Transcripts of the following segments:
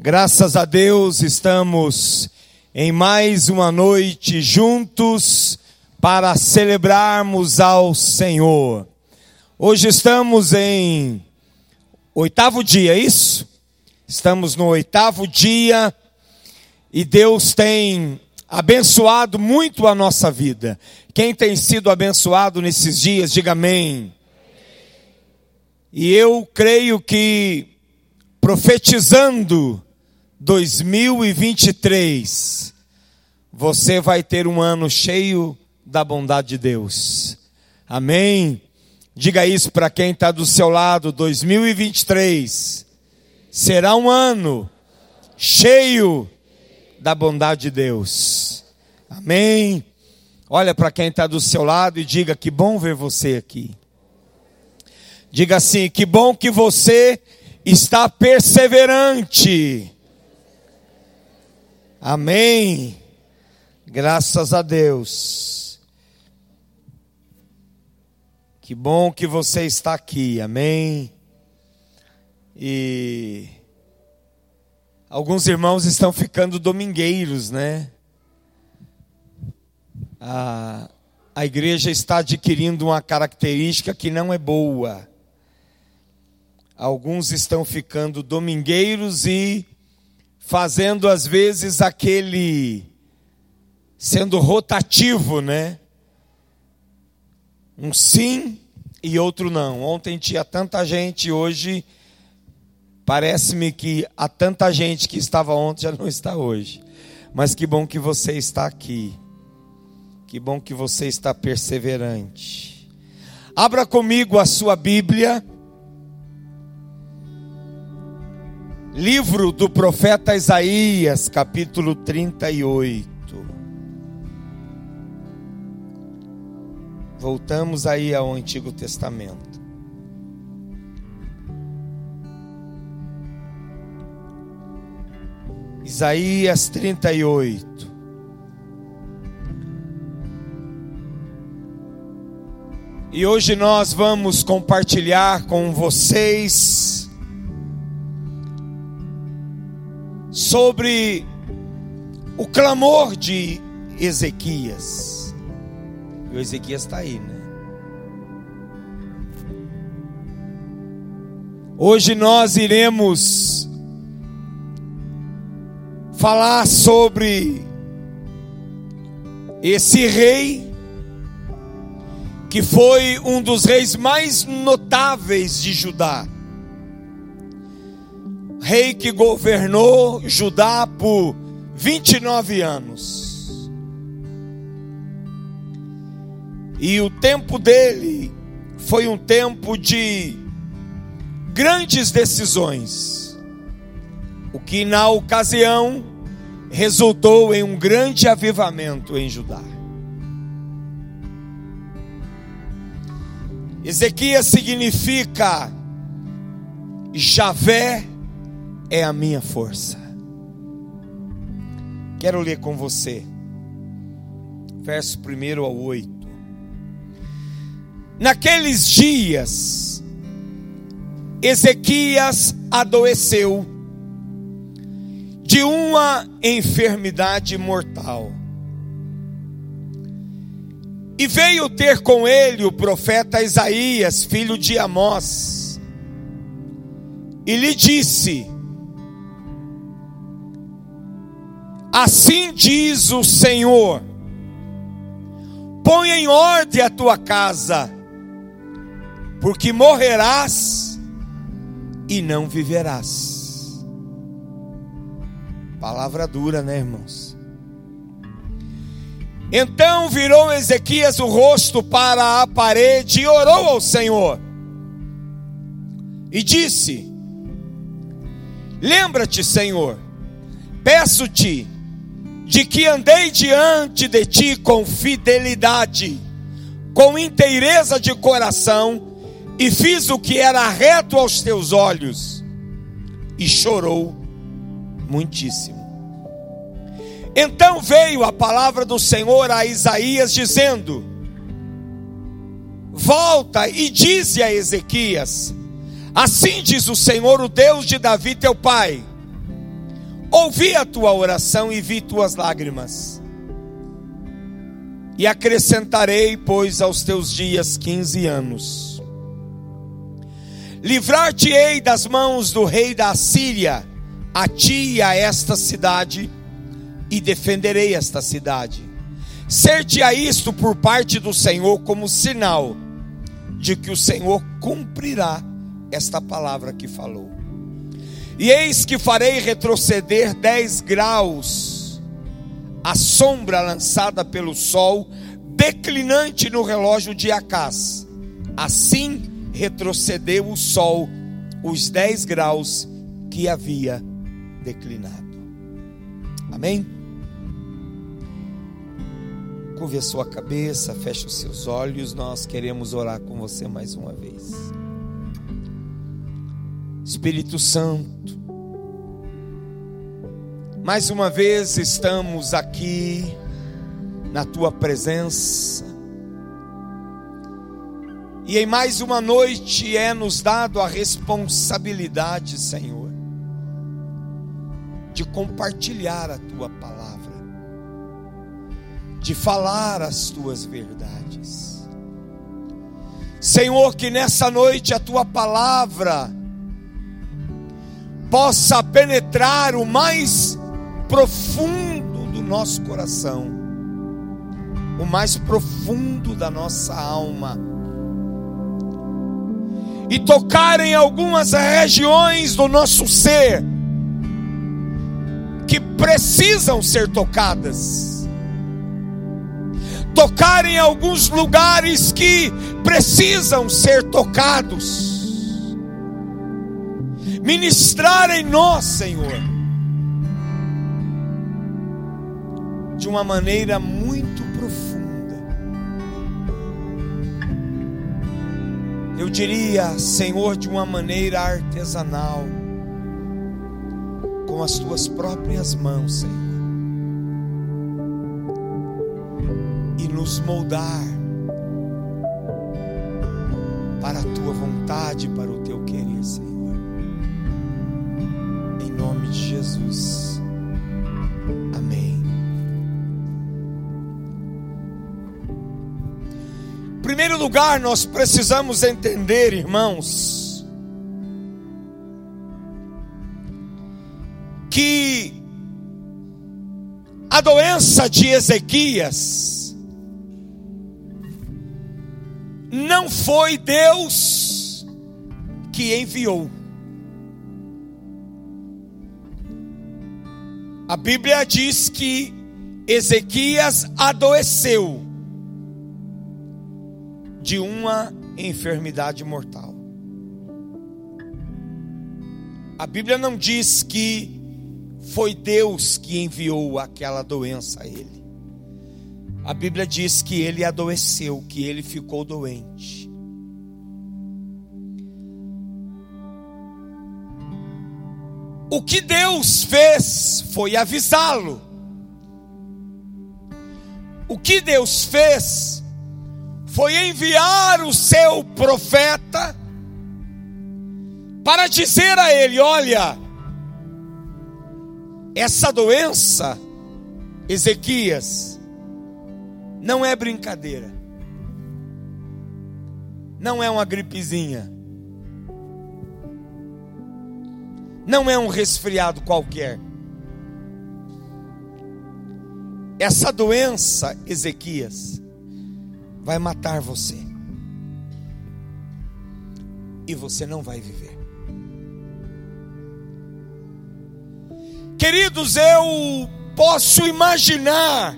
Graças a Deus estamos em mais uma noite juntos para celebrarmos ao Senhor. Hoje estamos em oitavo dia, é isso? Estamos no oitavo dia e Deus tem abençoado muito a nossa vida. Quem tem sido abençoado nesses dias, diga amém. E eu creio que profetizando 2023, você vai ter um ano cheio da bondade de Deus. Amém? Diga isso para quem está do seu lado. 2023 será um ano cheio da bondade de Deus. Amém? Olha para quem está do seu lado e diga: que bom ver você aqui. Diga assim: que bom que você está perseverante. Amém. Graças a Deus. Que bom que você está aqui. Amém. E alguns irmãos estão ficando domingueiros, né? A, a igreja está adquirindo uma característica que não é boa. Alguns estão ficando domingueiros e fazendo às vezes aquele sendo rotativo, né? Um sim e outro não. Ontem tinha tanta gente, hoje parece-me que há tanta gente que estava ontem já não está hoje. Mas que bom que você está aqui. Que bom que você está perseverante. Abra comigo a sua Bíblia Livro do profeta Isaías, capítulo 38. Voltamos aí ao Antigo Testamento. Isaías 38. E hoje nós vamos compartilhar com vocês sobre o clamor de Ezequias. E o Ezequias está aí, né? Hoje nós iremos falar sobre esse rei que foi um dos reis mais notáveis de Judá rei que governou Judá por 29 anos. E o tempo dele foi um tempo de grandes decisões, o que na ocasião resultou em um grande avivamento em Judá. Ezequias significa Javé é a minha força. Quero ler com você, verso 1 ao 8. Naqueles dias, Ezequias adoeceu de uma enfermidade mortal. E veio ter com ele o profeta Isaías, filho de Amós, e lhe disse: Assim diz o Senhor: põe em ordem a tua casa, porque morrerás e não viverás. Palavra dura, né, irmãos? Então virou Ezequias o rosto para a parede e orou ao Senhor. E disse: Lembra-te, Senhor, peço-te de que andei diante de ti com fidelidade, com inteireza de coração, e fiz o que era reto aos teus olhos, e chorou muitíssimo. Então veio a palavra do Senhor a Isaías, dizendo: Volta e dize a Ezequias: Assim diz o Senhor, o Deus de Davi teu pai: Ouvi a tua oração e vi tuas lágrimas. E acrescentarei, pois, aos teus dias quinze anos. Livrar-te-ei das mãos do rei da Assíria, a ti e a esta cidade, e defenderei esta cidade. Ser-te-á isto por parte do Senhor como sinal de que o Senhor cumprirá esta palavra que falou. E eis que farei retroceder dez graus a sombra lançada pelo sol, declinante no relógio de Acás. Assim retrocedeu o sol os dez graus que havia declinado. Amém? Curve a sua cabeça, feche os seus olhos, nós queremos orar com você mais uma vez. Espírito Santo, mais uma vez estamos aqui na tua presença, e em mais uma noite é nos dado a responsabilidade, Senhor, de compartilhar a tua palavra, de falar as tuas verdades. Senhor, que nessa noite a tua palavra possa penetrar o mais profundo do nosso coração, o mais profundo da nossa alma, e tocar em algumas regiões do nosso ser que precisam ser tocadas. Tocar em alguns lugares que precisam ser tocados ministrar em nós, Senhor, de uma maneira muito profunda. Eu diria, Senhor, de uma maneira artesanal, com as tuas próprias mãos, Senhor, e nos moldar para a tua vontade, para o Jesus. Amém. Em primeiro lugar, nós precisamos entender, irmãos, que a doença de Ezequias não foi Deus que enviou. A Bíblia diz que Ezequias adoeceu de uma enfermidade mortal. A Bíblia não diz que foi Deus que enviou aquela doença a ele. A Bíblia diz que ele adoeceu, que ele ficou doente. O que Deus fez foi avisá-lo. O que Deus fez foi enviar o seu profeta para dizer a ele: olha, essa doença, Ezequias, não é brincadeira, não é uma gripezinha não é um resfriado qualquer. Essa doença, Ezequias, vai matar você. E você não vai viver. Queridos, eu posso imaginar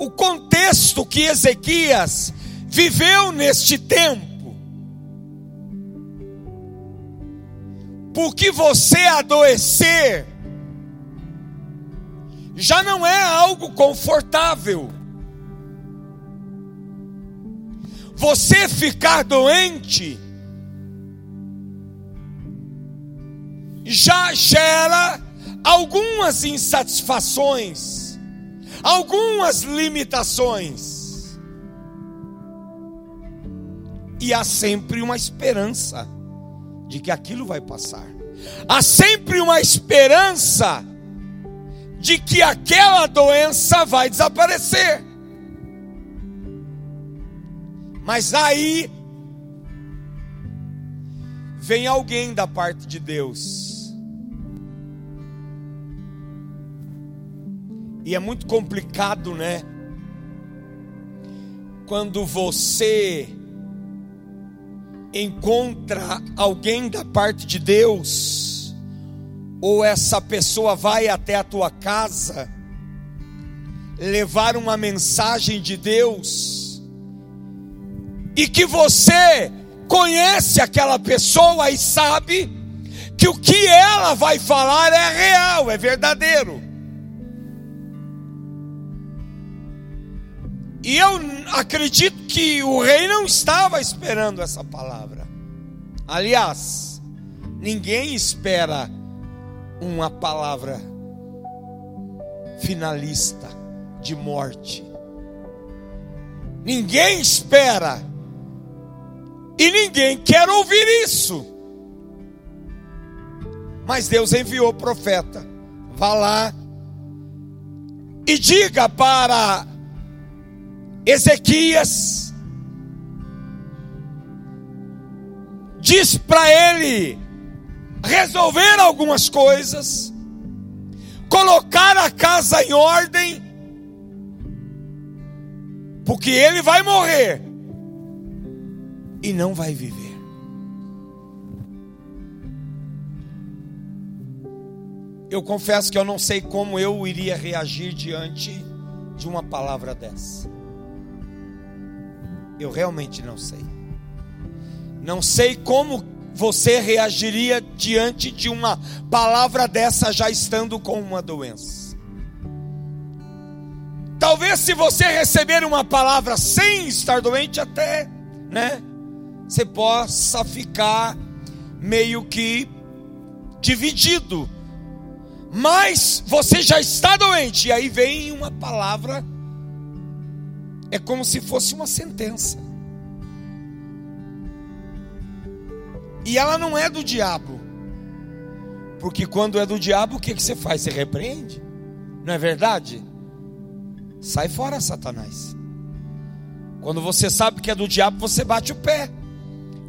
o contexto que Ezequias viveu neste tempo. Porque você adoecer já não é algo confortável. Você ficar doente já gera algumas insatisfações, algumas limitações. E há sempre uma esperança de que aquilo vai passar. há sempre uma esperança de que aquela doença vai desaparecer. Mas aí vem alguém da parte de Deus. E é muito complicado, né? Quando você encontra alguém da parte de Deus, ou essa pessoa vai até a tua casa levar uma mensagem de Deus, e que você conhece aquela pessoa e sabe que o que ela vai falar é real, é verdadeiro. E eu acredito que o rei não estava esperando essa palavra. Aliás, ninguém espera uma palavra finalista de morte. Ninguém espera e ninguém quer ouvir isso. Mas Deus enviou o profeta. Vá lá e diga para Ezequias, diz para ele resolver algumas coisas, colocar a casa em ordem, porque ele vai morrer e não vai viver. Eu confesso que eu não sei como eu iria reagir diante de uma palavra dessa. Eu realmente não sei. Não sei como você reagiria diante de uma palavra dessa já estando com uma doença. Talvez se você receber uma palavra sem estar doente até, né? você possa ficar meio que dividido. Mas você já está doente, e aí vem uma palavra, é como se fosse uma sentença. E ela não é do diabo. Porque quando é do diabo, o que, que você faz? Você repreende? Não é verdade? Sai fora, Satanás. Quando você sabe que é do diabo, você bate o pé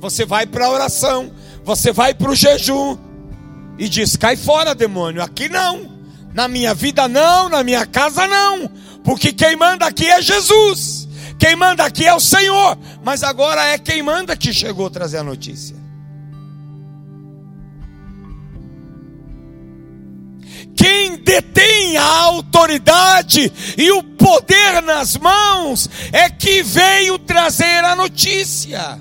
você vai para a oração, você vai para o jejum e diz: cai fora, demônio, aqui não, na minha vida não, na minha casa não, porque quem manda aqui é Jesus, quem manda aqui é o Senhor, mas agora é quem manda que chegou trazer a notícia. Quem detém a autoridade e o poder nas mãos é que veio trazer a notícia.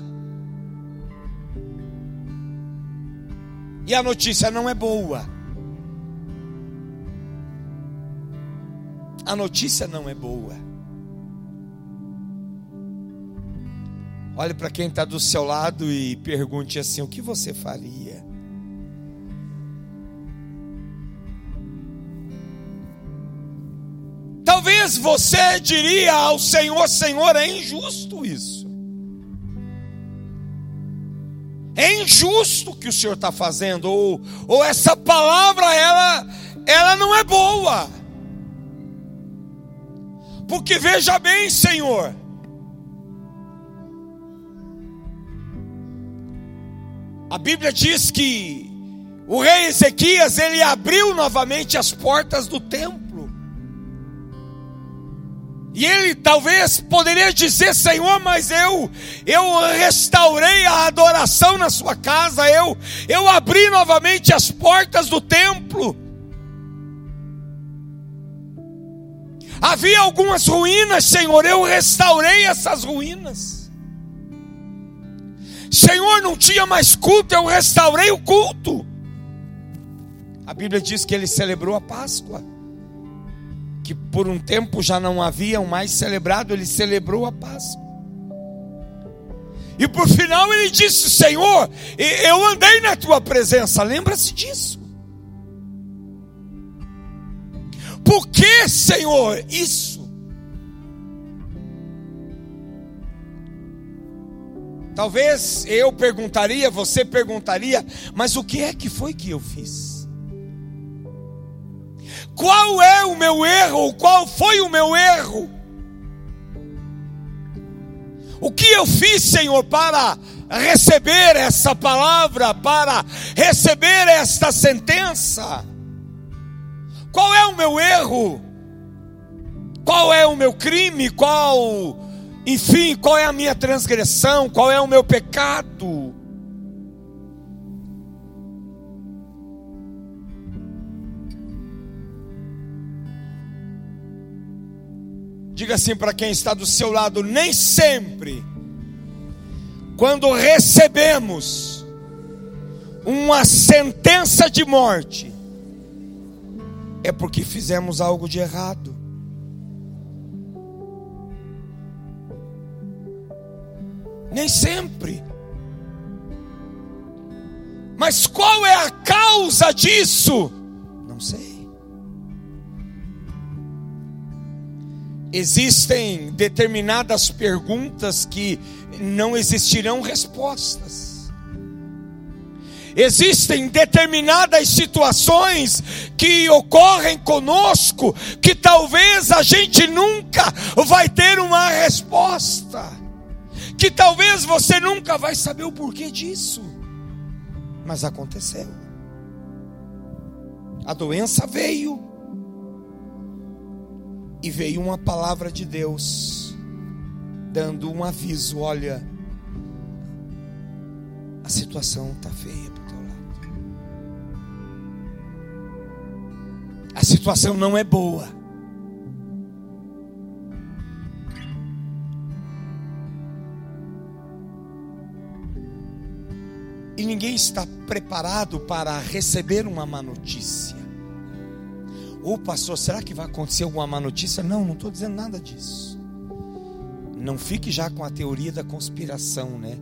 E a notícia não é boa. A notícia não é boa. Olhe para quem está do seu lado e pergunte assim: o que você faria? Talvez você diria ao Senhor: Senhor, é injusto isso. é injusto o que o Senhor está fazendo, ou, ou essa palavra ela, ela não é boa. Porque veja bem, Senhor, a Bíblia diz que o rei Ezequias ele abriu novamente as portas do templo. E ele talvez poderia dizer: Senhor, mas eu eu restaurei a adoração na sua casa, eu eu abri novamente as portas do templo. Havia algumas ruínas, Senhor, eu restaurei essas ruínas. Senhor, não tinha mais culto, eu restaurei o culto. A Bíblia diz que ele celebrou a Páscoa que por um tempo já não haviam mais celebrado, ele celebrou a Páscoa. E por final ele disse: Senhor, eu andei na tua presença, lembra-se disso. Por que, Senhor, isso? Talvez eu perguntaria, você perguntaria, mas o que é que foi que eu fiz? Qual é o meu erro? Qual foi o meu erro? O que eu fiz, Senhor, para receber essa palavra, para receber esta sentença? Qual é o meu erro? Qual é o meu crime? Qual, enfim, qual é a minha transgressão? Qual é o meu pecado? Diga assim para quem está do seu lado: nem sempre, quando recebemos uma sentença de morte, é porque fizemos algo de errado. Nem sempre. Mas qual é a causa disso? Não sei. Existem determinadas perguntas que não existirão respostas. Existem determinadas situações que ocorrem conosco que talvez a gente nunca vai ter uma resposta que talvez você nunca vai saber o porquê disso, mas aconteceu. A doença veio, e veio uma palavra de Deus, dando um aviso: olha, a situação está feia para o teu lado, a situação não é boa. E ninguém está preparado para receber uma má notícia. Ô pastor, será que vai acontecer alguma má notícia? Não, não estou dizendo nada disso. Não fique já com a teoria da conspiração, né?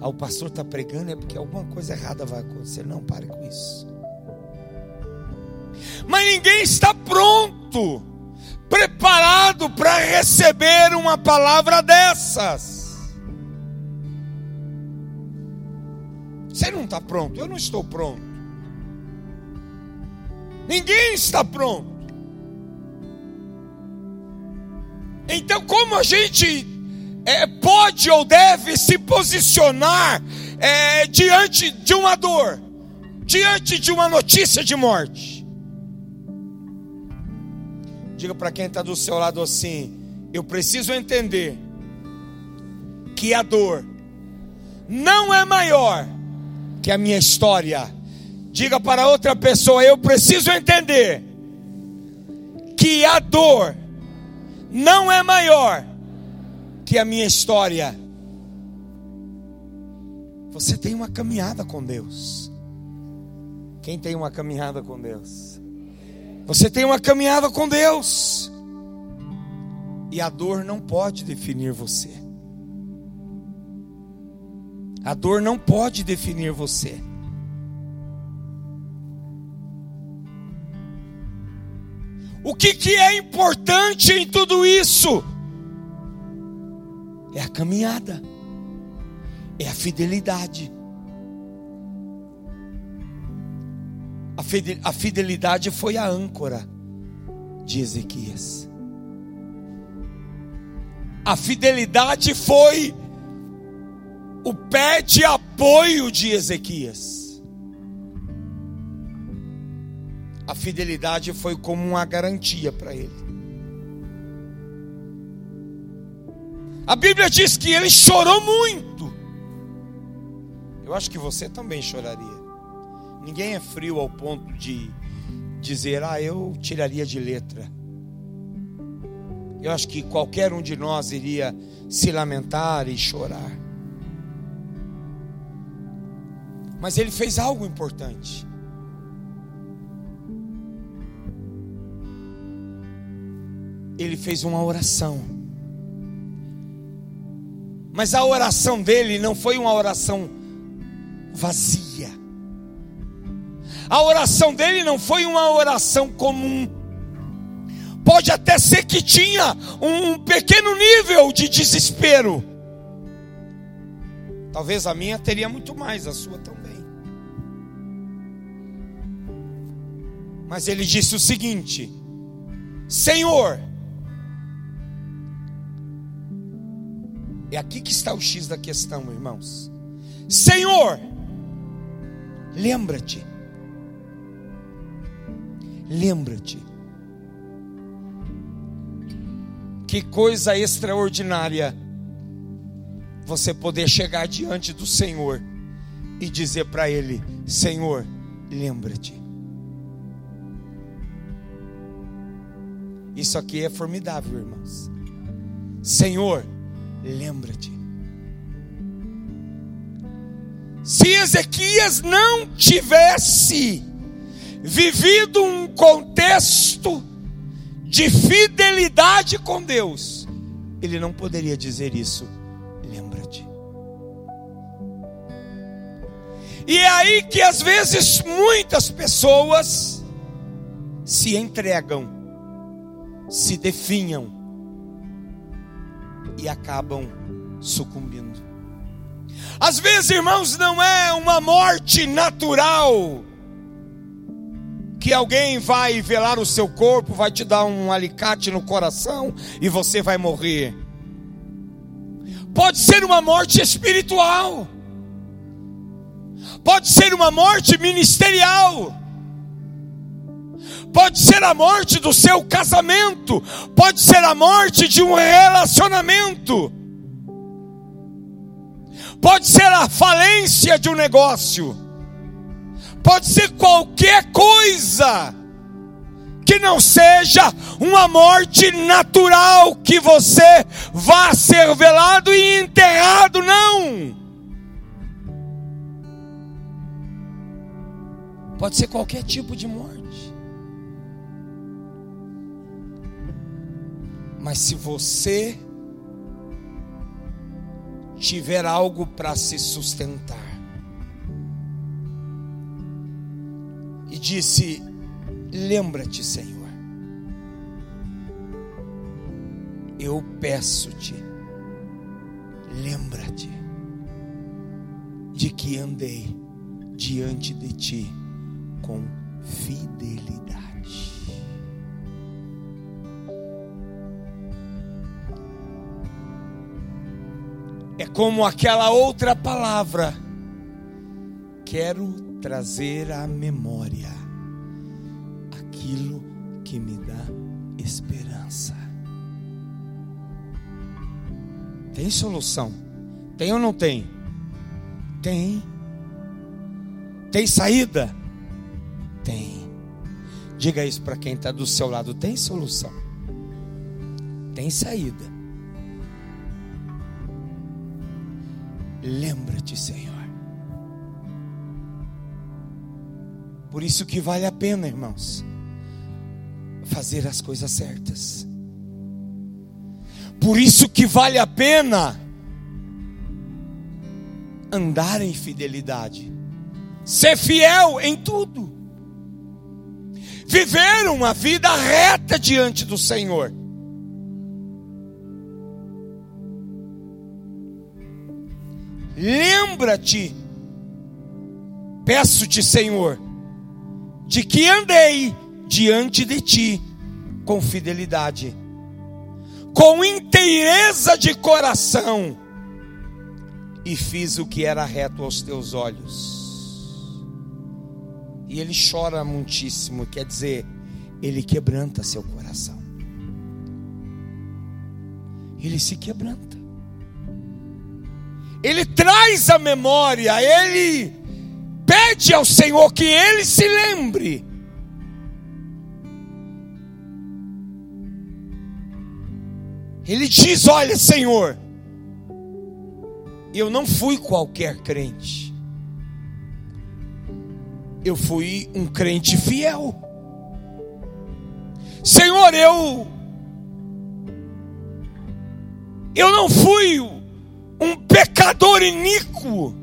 Ah, o pastor está pregando é porque alguma coisa errada vai acontecer. Não, pare com isso. Mas ninguém está pronto, preparado para receber uma palavra dessas. Está pronto, eu não estou pronto. Ninguém está pronto. Então, como a gente é, pode ou deve se posicionar é, diante de uma dor, diante de uma notícia de morte? Diga para quem está do seu lado assim: eu preciso entender que a dor não é maior que a minha história. Diga para outra pessoa: eu preciso entender que a dor não é maior que a minha história. Você tem uma caminhada com Deus. Quem tem uma caminhada com Deus? Você tem uma caminhada com Deus. E a dor não pode definir você. A dor não pode definir você. O que, que é importante em tudo isso? É a caminhada, é a fidelidade. A fidelidade foi a âncora de Ezequias. A fidelidade foi o pé de apoio de Ezequias. A fidelidade foi como uma garantia para ele. A Bíblia diz que ele chorou muito. Eu acho que você também choraria. Ninguém é frio ao ponto de dizer, ah, eu tiraria de letra. Eu acho que qualquer um de nós iria se lamentar e chorar. Mas ele fez algo importante. Ele fez uma oração. Mas a oração dele não foi uma oração vazia. A oração dele não foi uma oração comum. Pode até ser que tinha um pequeno nível de desespero Talvez a minha teria muito mais, a sua também. Mas ele disse o seguinte: Senhor, é aqui que está o X da questão, irmãos. Senhor, lembra-te, lembra-te, que coisa extraordinária você poder chegar diante do Senhor e dizer para Ele: Senhor, lembra-te. Isso aqui é formidável, irmãos. Senhor, lembra-te. Se Ezequias não tivesse vivido um contexto de fidelidade com Deus, ele não poderia dizer isso. Lembra-te. E é aí que às vezes muitas pessoas se entregam se definham e acabam sucumbindo. Às vezes, irmãos, não é uma morte natural que alguém vai velar o seu corpo, vai te dar um alicate no coração e você vai morrer. Pode ser uma morte espiritual. Pode ser uma morte ministerial pode ser a morte do seu casamento, pode ser a morte de um relacionamento, pode ser a falência de um negócio, pode ser qualquer coisa que não seja uma morte natural que você vá ser velado e enterrado, não. Pode ser qualquer tipo de morte. Mas se você tiver algo para se sustentar, e disse: Lembra-te, Senhor, eu peço-te, lembra-te de que andei diante de ti com fidelidade. É como aquela outra palavra. Quero trazer à memória aquilo que me dá esperança. Tem solução? Tem ou não tem? Tem. Tem saída? Tem. Diga isso para quem está do seu lado: tem solução? Tem saída. Lembra-te, Senhor. Por isso que vale a pena, irmãos, fazer as coisas certas. Por isso que vale a pena andar em fidelidade, ser fiel em tudo, viver uma vida reta diante do Senhor. Lembra-te, peço-te, Senhor, de que andei diante de ti com fidelidade, com inteireza de coração, e fiz o que era reto aos teus olhos. E ele chora muitíssimo, quer dizer, ele quebranta seu coração. Ele se quebranta ele traz a memória, ele pede ao Senhor que ele se lembre. Ele diz: Olha, Senhor, eu não fui qualquer crente, eu fui um crente fiel. Senhor, eu eu não fui um pecador iníquo.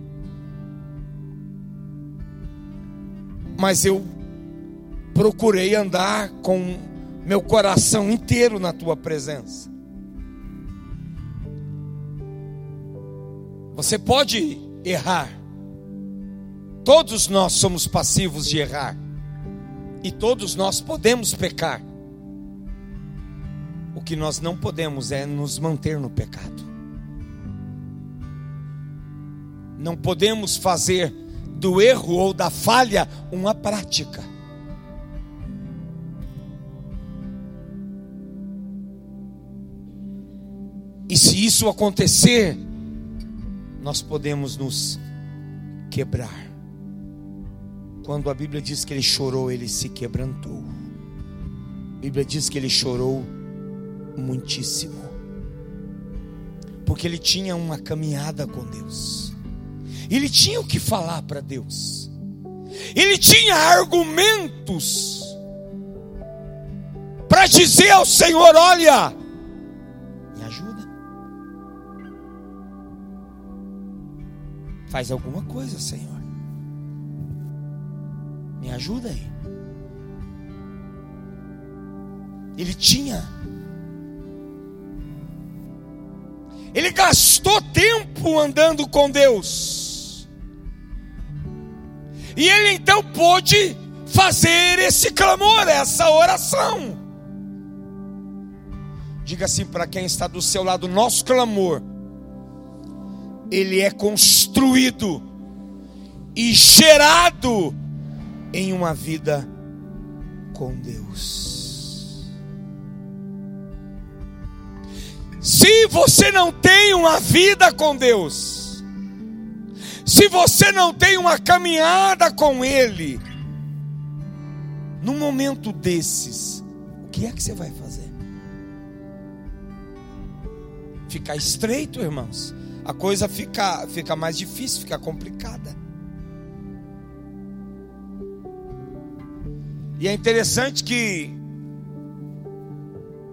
Mas eu procurei andar com meu coração inteiro na tua presença. Você pode errar. Todos nós somos passivos de errar. E todos nós podemos pecar. O que nós não podemos é nos manter no pecado. Não podemos fazer do erro ou da falha uma prática. E se isso acontecer, nós podemos nos quebrar. Quando a Bíblia diz que ele chorou, ele se quebrantou. A Bíblia diz que ele chorou muitíssimo. Porque ele tinha uma caminhada com Deus. Ele tinha o que falar para Deus. Ele tinha argumentos para dizer ao Senhor: Olha, me ajuda. Faz alguma coisa, Senhor. Me ajuda aí. Ele tinha. Ele gastou tempo andando com Deus. E ele então pôde fazer esse clamor, essa oração. Diga assim para quem está do seu lado: nosso clamor, ele é construído e gerado em uma vida com Deus. Se você não tem uma vida com Deus, se você não tem uma caminhada com Ele, num momento desses, o que é que você vai fazer? Ficar estreito, irmãos. A coisa fica, fica mais difícil, fica complicada. E é interessante que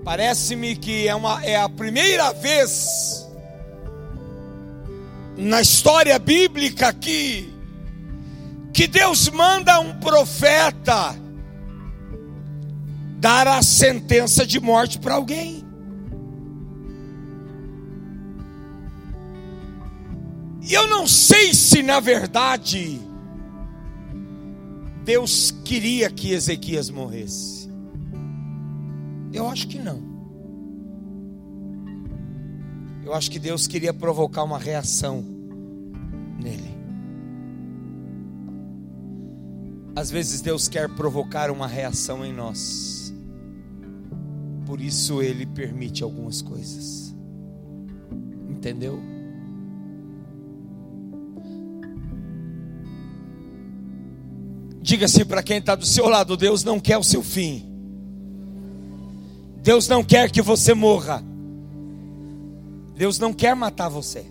parece-me que é, uma, é a primeira vez na história bíblica que, que Deus manda um profeta dar a sentença de morte para alguém. E eu não sei se na verdade Deus queria que Ezequias morresse? Eu acho que não. Eu acho que Deus queria provocar uma reação nele. Às vezes Deus quer provocar uma reação em nós. Por isso ele permite algumas coisas. Entendeu? Diga-se para quem está do seu lado: Deus não quer o seu fim. Deus não quer que você morra. Deus não quer matar você.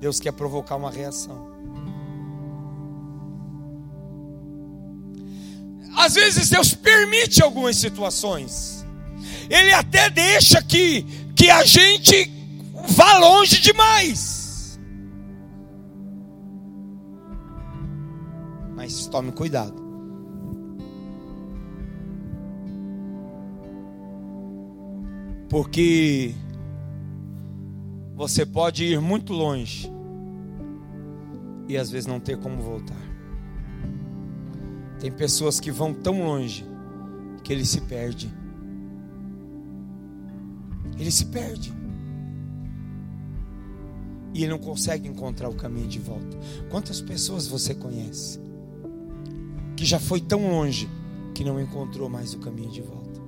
Deus quer provocar uma reação. Às vezes Deus permite algumas situações. Ele até deixa que, que a gente vá longe demais. Mas tome cuidado. Porque você pode ir muito longe e às vezes não ter como voltar. Tem pessoas que vão tão longe que ele se perde. Ele se perde. E ele não consegue encontrar o caminho de volta. Quantas pessoas você conhece que já foi tão longe que não encontrou mais o caminho de volta.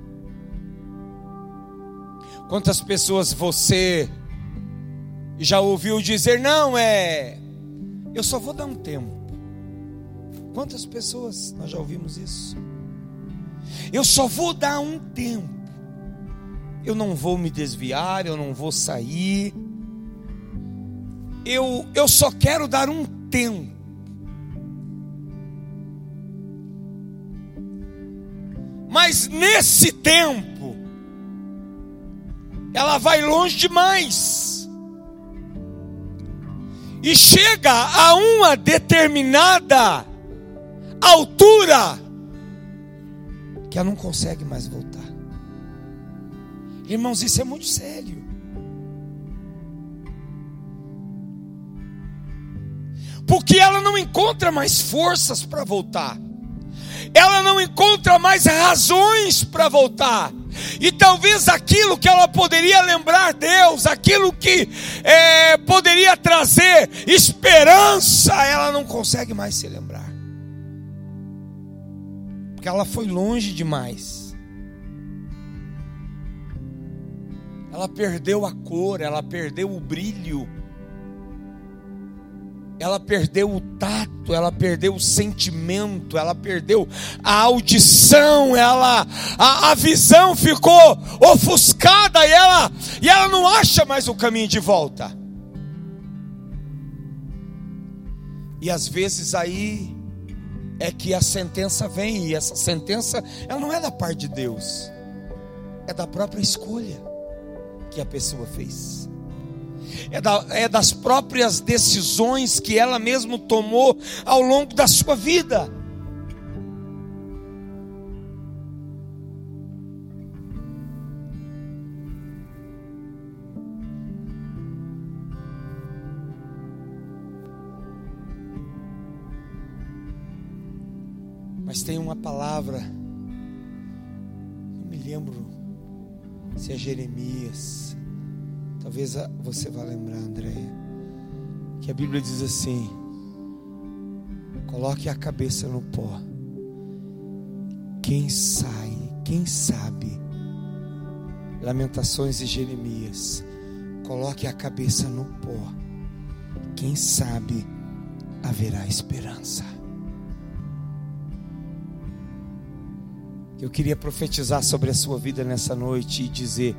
Quantas pessoas você já ouviu dizer, não, é, eu só vou dar um tempo. Quantas pessoas nós já ouvimos isso? Eu só vou dar um tempo. Eu não vou me desviar, eu não vou sair. Eu, eu só quero dar um tempo. Mas nesse tempo, ela vai longe demais e chega a uma determinada altura que ela não consegue mais voltar. Irmãos, isso é muito sério. Porque ela não encontra mais forças para voltar. Ela não encontra mais razões para voltar. E talvez aquilo que ela poderia lembrar Deus, aquilo que é, poderia trazer esperança, ela não consegue mais se lembrar, porque ela foi longe demais. Ela perdeu a cor, ela perdeu o brilho ela perdeu o tato, ela perdeu o sentimento, ela perdeu a audição, ela a, a, visão ficou ofuscada e ela e ela não acha mais o caminho de volta. E às vezes aí é que a sentença vem e essa sentença ela não é da parte de Deus, é da própria escolha que a pessoa fez é, da, é das próprias decisões que ela mesma tomou ao longo da sua vida. Mas tem uma palavra, não me lembro se é Jeremias, Talvez você vá lembrar, Andréia, que a Bíblia diz assim: coloque a cabeça no pó. Quem sai, quem sabe, Lamentações e Jeremias, coloque a cabeça no pó. Quem sabe haverá esperança. Eu queria profetizar sobre a sua vida nessa noite e dizer: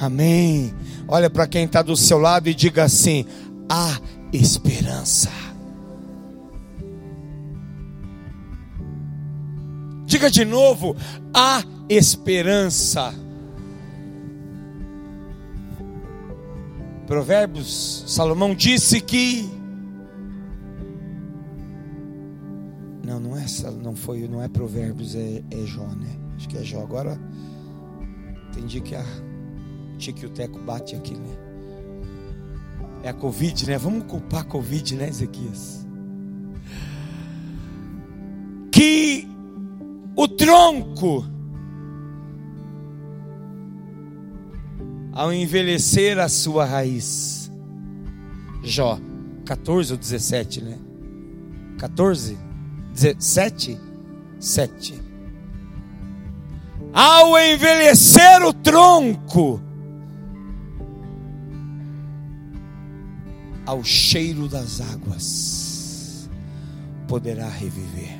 Amém. Olha para quem está do seu lado e diga assim: há esperança. Diga de novo: há esperança. Provérbios, Salomão disse que não, não é, não foi, não é Provérbios, é, é Jó, né? Acho que é Jó. Agora entendi que a Tique e o Teco bate aqui, né? É a Covid, né? Vamos culpar a Covid, né, Ezequias? Que o tronco, ao envelhecer a sua raiz, Jó 14 ou 17, né? 14? 17? 7 ao envelhecer o tronco, ao cheiro das águas, poderá reviver.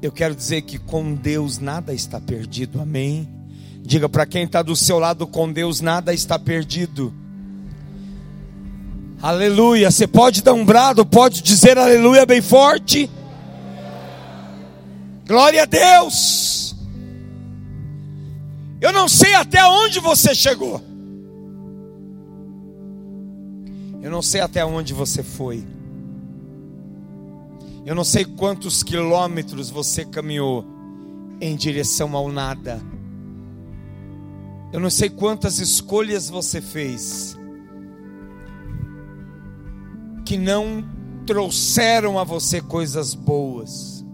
Eu quero dizer que com Deus nada está perdido, amém? Diga para quem está do seu lado: com Deus nada está perdido. Aleluia. Você pode dar um brado, pode dizer aleluia bem forte. Glória a Deus. Eu não sei até onde você chegou. Eu não sei até onde você foi. Eu não sei quantos quilômetros você caminhou em direção ao nada. Eu não sei quantas escolhas você fez que não trouxeram a você coisas boas.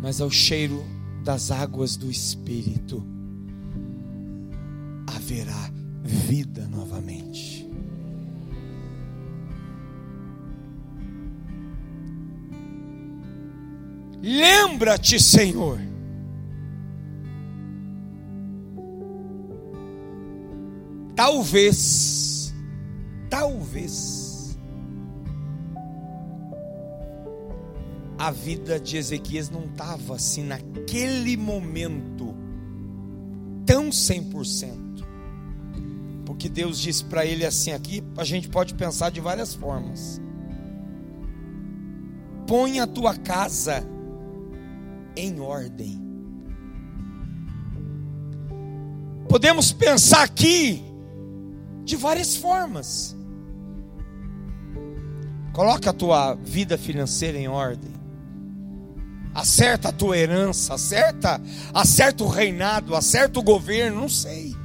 mas ao cheiro das águas do Espírito haverá vida novamente. Lembra-te, Senhor. Talvez, talvez, a vida de Ezequias não estava assim naquele momento tão 100%. Porque Deus disse para ele assim aqui, a gente pode pensar de várias formas. Põe a tua casa em ordem. Podemos pensar aqui de várias formas. Coloca a tua vida financeira em ordem acerta a tua herança, acerta, acerta o reinado, acerta o governo, não sei.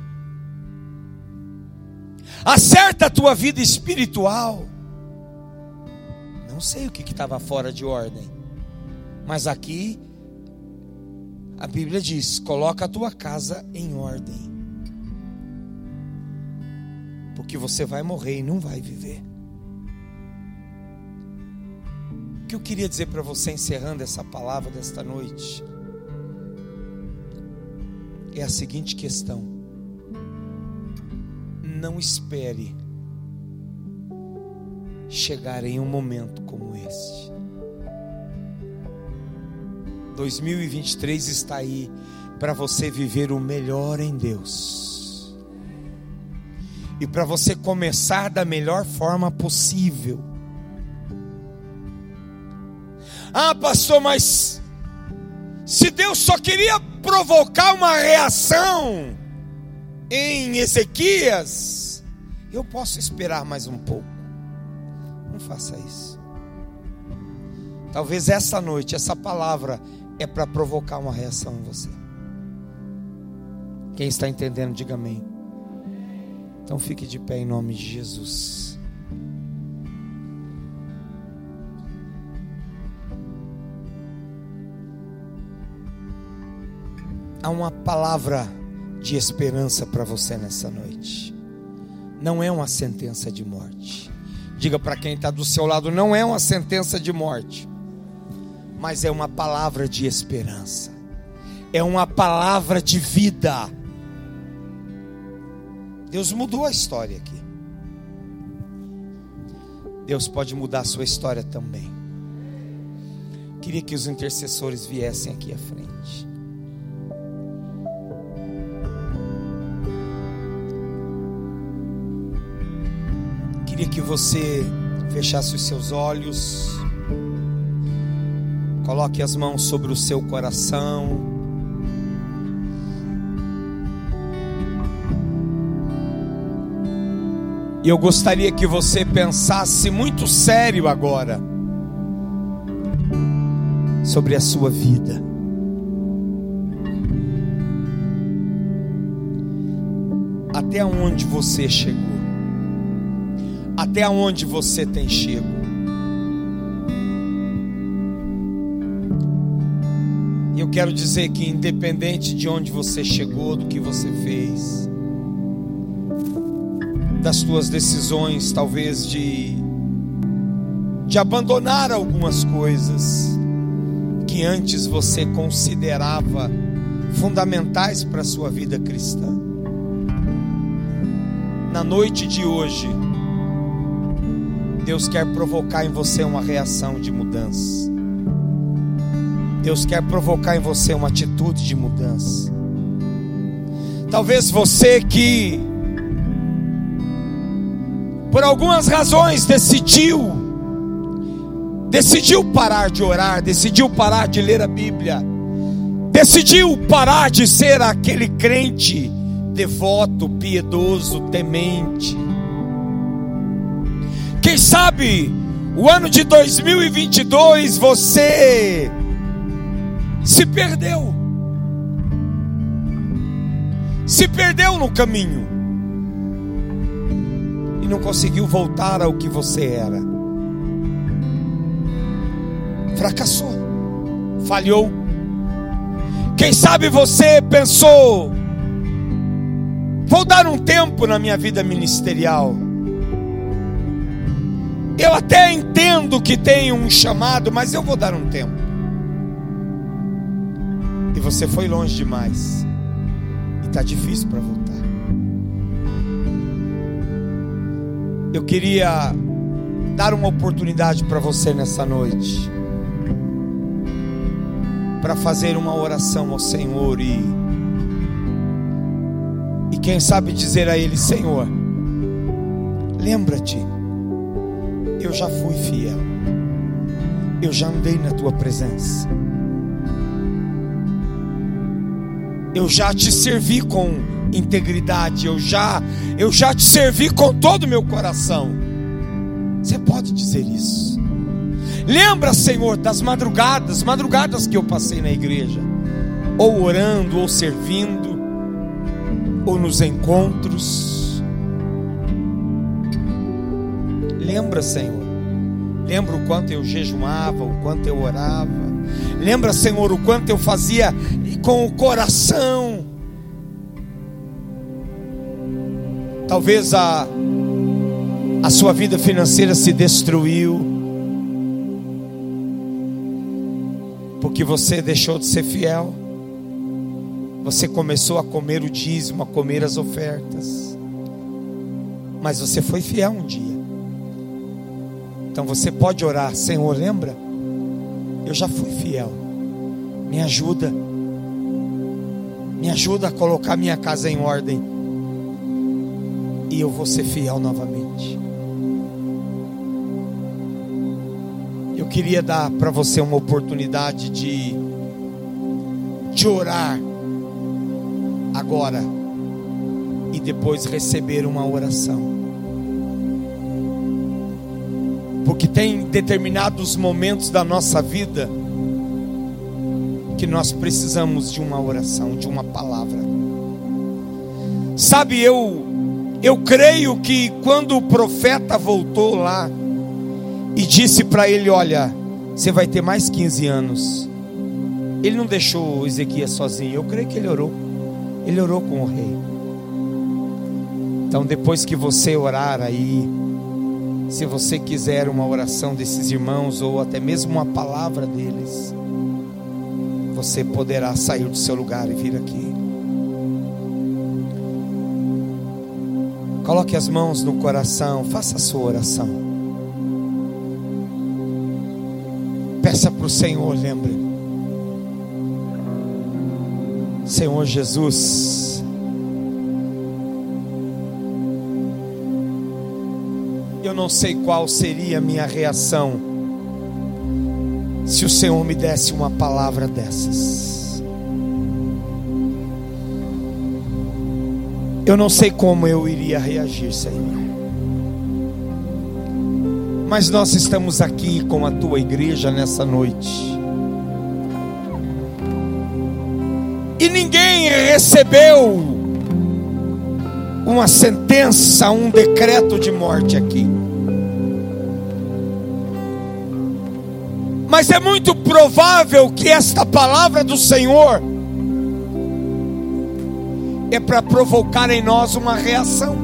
Acerta a tua vida espiritual. Não sei o que estava fora de ordem, mas aqui a Bíblia diz: coloca a tua casa em ordem, porque você vai morrer e não vai viver. O que eu queria dizer para você, encerrando essa palavra desta noite, é a seguinte questão: não espere chegar em um momento como este. 2023 está aí para você viver o melhor em Deus. E para você começar da melhor forma possível. Ah, pastor, mas se Deus só queria provocar uma reação em Ezequias, eu posso esperar mais um pouco. Não faça isso. Talvez essa noite, essa palavra é para provocar uma reação em você. Quem está entendendo, diga amém. Então fique de pé em nome de Jesus. Há uma palavra de esperança para você nessa noite. Não é uma sentença de morte. Diga para quem está do seu lado: não é uma sentença de morte mas é uma palavra de esperança, é uma palavra de vida. Deus mudou a história aqui. Deus pode mudar a sua história também. Queria que os intercessores viessem aqui à frente. Queria que você fechasse os seus olhos. Coloque as mãos sobre o seu coração. E eu gostaria que você pensasse muito sério agora sobre a sua vida. Até onde você chegou? Até onde você tem chegado? quero dizer que, independente de onde você chegou, do que você fez, das suas decisões, talvez de, de abandonar algumas coisas que antes você considerava fundamentais para a sua vida cristã. Na noite de hoje, Deus quer provocar em você uma reação de mudança. Deus quer provocar em você uma atitude de mudança. Talvez você que, por algumas razões, decidiu, decidiu parar de orar, decidiu parar de ler a Bíblia, decidiu parar de ser aquele crente devoto, piedoso, temente. Quem sabe o ano de 2022 você se perdeu. Se perdeu no caminho. E não conseguiu voltar ao que você era. Fracassou. Falhou. Quem sabe você pensou: vou dar um tempo na minha vida ministerial. Eu até entendo que tem um chamado, mas eu vou dar um tempo. Você foi longe demais. E está difícil para voltar. Eu queria dar uma oportunidade para você nessa noite. Para fazer uma oração ao Senhor e e quem sabe dizer a ele, Senhor, lembra-te, eu já fui fiel. Eu já andei na tua presença. eu já te servi com integridade, eu já eu já te servi com todo o meu coração. Você pode dizer isso. Lembra, Senhor, das madrugadas, madrugadas que eu passei na igreja, ou orando, ou servindo, ou nos encontros. Lembra, Senhor. Lembra o quanto eu jejuava, o quanto eu orava. Lembra, Senhor, o quanto eu fazia com o coração. Talvez a, a sua vida financeira se destruiu. Porque você deixou de ser fiel. Você começou a comer o dízimo, a comer as ofertas. Mas você foi fiel um dia. Então você pode orar, Senhor, lembra? Eu já fui fiel. Me ajuda. Me ajuda a colocar minha casa em ordem. E eu vou ser fiel novamente. Eu queria dar para você uma oportunidade de, de orar agora e depois receber uma oração. Porque tem determinados momentos da nossa vida que nós precisamos de uma oração, de uma palavra. Sabe, eu eu creio que quando o profeta voltou lá e disse para ele, olha, você vai ter mais 15 anos. Ele não deixou Ezequias sozinho. Eu creio que ele orou. Ele orou com o rei. Então, depois que você orar aí, se você quiser uma oração desses irmãos ou até mesmo uma palavra deles, você poderá sair do seu lugar e vir aqui. Coloque as mãos no coração, faça a sua oração. Peça para o Senhor, lembre. Senhor Jesus, eu não sei qual seria a minha reação se o Senhor me desse uma palavra dessas. Eu não sei como eu iria reagir, Senhor. Mas nós estamos aqui com a tua igreja nessa noite. E ninguém recebeu uma sentença, um decreto de morte aqui. Mas é muito provável que esta palavra do Senhor é para provocar em nós uma reação.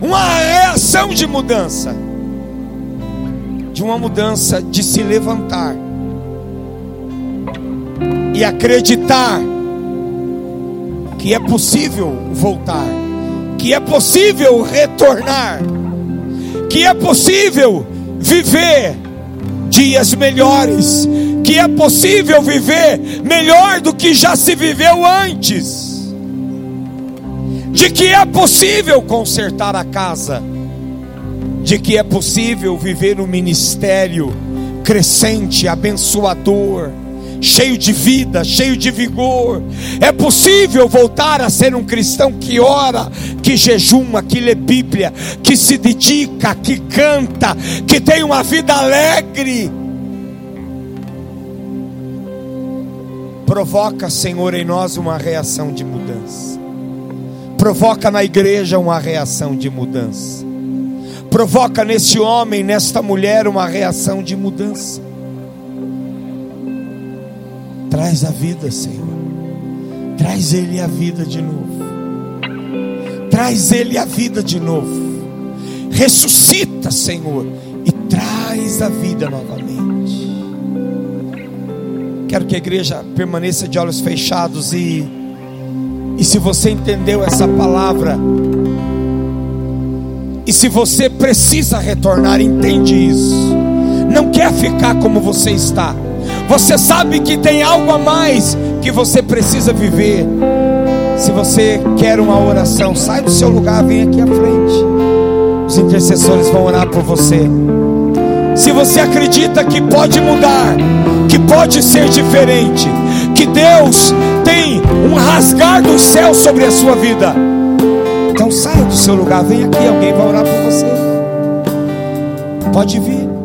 Uma reação de mudança. De uma mudança de se levantar e acreditar que é possível voltar, que é possível retornar, que é possível viver dias melhores, que é possível viver melhor do que já se viveu antes, de que é possível consertar a casa, de que é possível viver um ministério crescente, abençoador, cheio de vida, cheio de vigor. É possível voltar a ser um cristão que ora, que jejuma, que lê Bíblia, que se dedica, que canta, que tem uma vida alegre. Provoca, Senhor, em nós uma reação de mudança. Provoca na igreja uma reação de mudança. Provoca nesse homem, nesta mulher, uma reação de mudança. Traz a vida, Senhor. Traz ele a vida de novo. Traz ele a vida de novo. Ressuscita, Senhor, e traz a vida novamente. Quero que a igreja permaneça de olhos fechados e e se você entendeu essa palavra, e se você precisa retornar, entende isso. Não quer ficar como você está. Você sabe que tem algo a mais que você precisa viver. Se você quer uma oração, sai do seu lugar, vem aqui à frente. Os intercessores vão orar por você. Se você acredita que pode mudar, que pode ser diferente, que Deus tem um rasgar do céu sobre a sua vida, então saia do seu lugar, vem aqui, alguém vai orar por você. Pode vir.